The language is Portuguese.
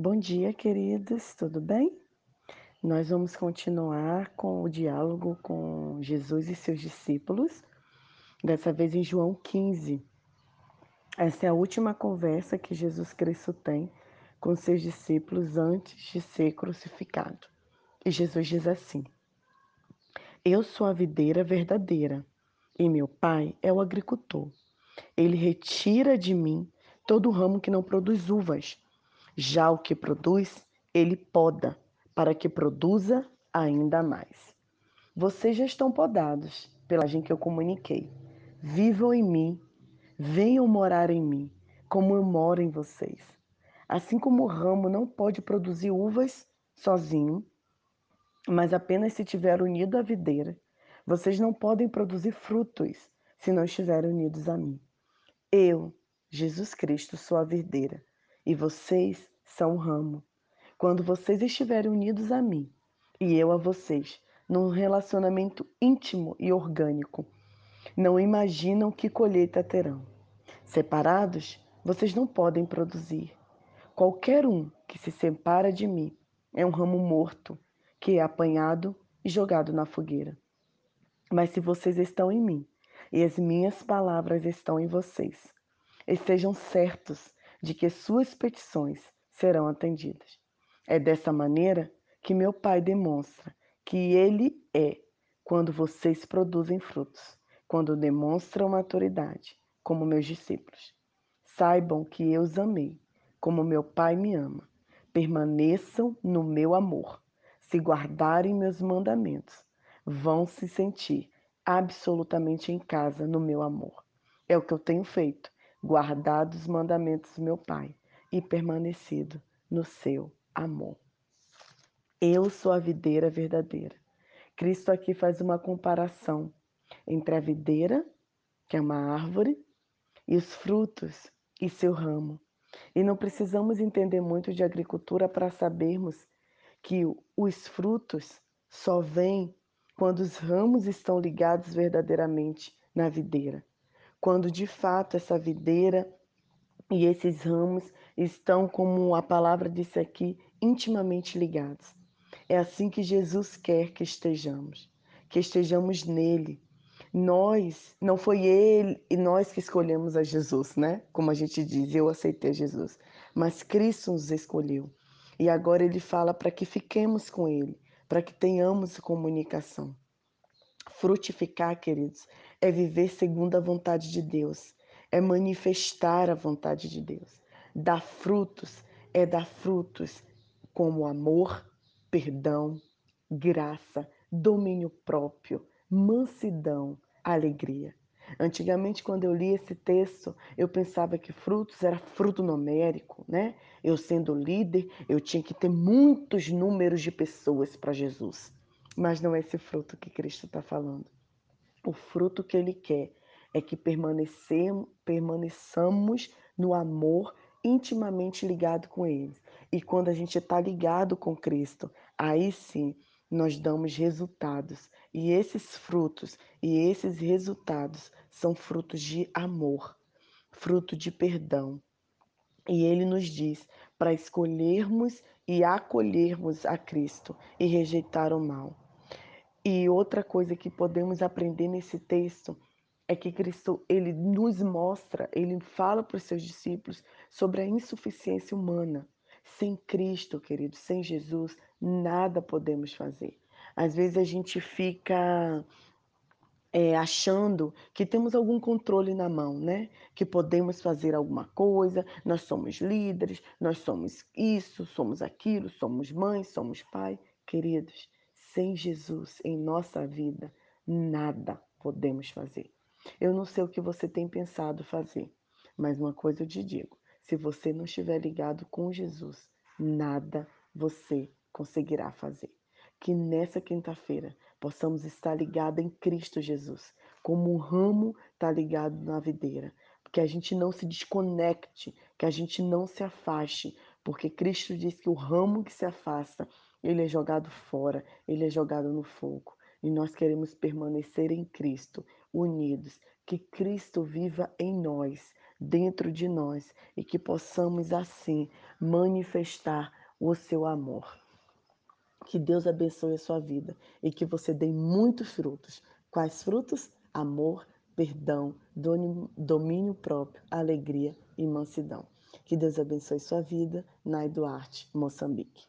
Bom dia, queridos, tudo bem? Nós vamos continuar com o diálogo com Jesus e seus discípulos, dessa vez em João 15. Essa é a última conversa que Jesus Cristo tem com seus discípulos antes de ser crucificado. E Jesus diz assim: Eu sou a videira verdadeira e meu pai é o agricultor. Ele retira de mim todo ramo que não produz uvas já o que produz, ele poda, para que produza ainda mais. Vocês já estão podados pela gente que eu comuniquei. Vivam em mim, venham morar em mim, como eu moro em vocês. Assim como o ramo não pode produzir uvas sozinho, mas apenas se estiver unido à videira, vocês não podem produzir frutos se não estiverem unidos a mim. Eu, Jesus Cristo, sou a videira e vocês são o ramo. Quando vocês estiverem unidos a mim e eu a vocês, num relacionamento íntimo e orgânico, não imaginam que colheita terão. Separados, vocês não podem produzir. Qualquer um que se separa de mim é um ramo morto, que é apanhado e jogado na fogueira. Mas se vocês estão em mim e as minhas palavras estão em vocês, estejam certos de que suas petições serão atendidas. É dessa maneira que meu Pai demonstra que Ele é quando vocês produzem frutos, quando demonstram maturidade, como meus discípulos. Saibam que eu os amei, como meu Pai me ama. Permaneçam no meu amor. Se guardarem meus mandamentos, vão se sentir absolutamente em casa no meu amor. É o que eu tenho feito guardado os mandamentos do meu Pai e permanecido no seu amor. Eu sou a videira verdadeira. Cristo aqui faz uma comparação entre a videira, que é uma árvore, e os frutos e seu ramo. E não precisamos entender muito de agricultura para sabermos que os frutos só vêm quando os ramos estão ligados verdadeiramente na videira quando de fato essa videira e esses ramos estão, como a palavra disse aqui, intimamente ligados. É assim que Jesus quer que estejamos, que estejamos nele. Nós, não foi ele e nós que escolhemos a Jesus, né? Como a gente diz, eu aceitei Jesus, mas Cristo nos escolheu. E agora ele fala para que fiquemos com ele, para que tenhamos comunicação. Frutificar, queridos, é viver segundo a vontade de Deus, é manifestar a vontade de Deus. Dar frutos é dar frutos como amor, perdão, graça, domínio próprio, mansidão, alegria. Antigamente, quando eu li esse texto, eu pensava que frutos era fruto numérico, né? Eu sendo líder, eu tinha que ter muitos números de pessoas para Jesus. Mas não é esse fruto que Cristo está falando. O fruto que Ele quer é que permaneçamos no amor intimamente ligado com Ele. E quando a gente está ligado com Cristo, aí sim nós damos resultados. E esses frutos e esses resultados são frutos de amor, fruto de perdão. E ele nos diz para escolhermos e acolhermos a Cristo e rejeitar o mal. E outra coisa que podemos aprender nesse texto é que Cristo ele nos mostra, ele fala para os seus discípulos sobre a insuficiência humana. Sem Cristo, querido, sem Jesus, nada podemos fazer. Às vezes a gente fica é, achando que temos algum controle na mão, né? Que podemos fazer alguma coisa, nós somos líderes, nós somos isso, somos aquilo, somos mãe, somos pai. Queridos, sem Jesus em nossa vida, nada podemos fazer. Eu não sei o que você tem pensado fazer, mas uma coisa eu te digo: se você não estiver ligado com Jesus, nada você conseguirá fazer. Que nessa quinta-feira possamos estar ligados em Cristo Jesus, como um ramo está ligado na videira. Que a gente não se desconecte, que a gente não se afaste, porque Cristo diz que o ramo que se afasta ele é jogado fora, ele é jogado no fogo. E nós queremos permanecer em Cristo, unidos, que Cristo viva em nós, dentro de nós e que possamos assim manifestar o seu amor. Que Deus abençoe a sua vida e que você dê muitos frutos. Quais frutos? Amor, perdão, domínio próprio, alegria e mansidão. Que Deus abençoe sua vida. Nai Duarte, Moçambique.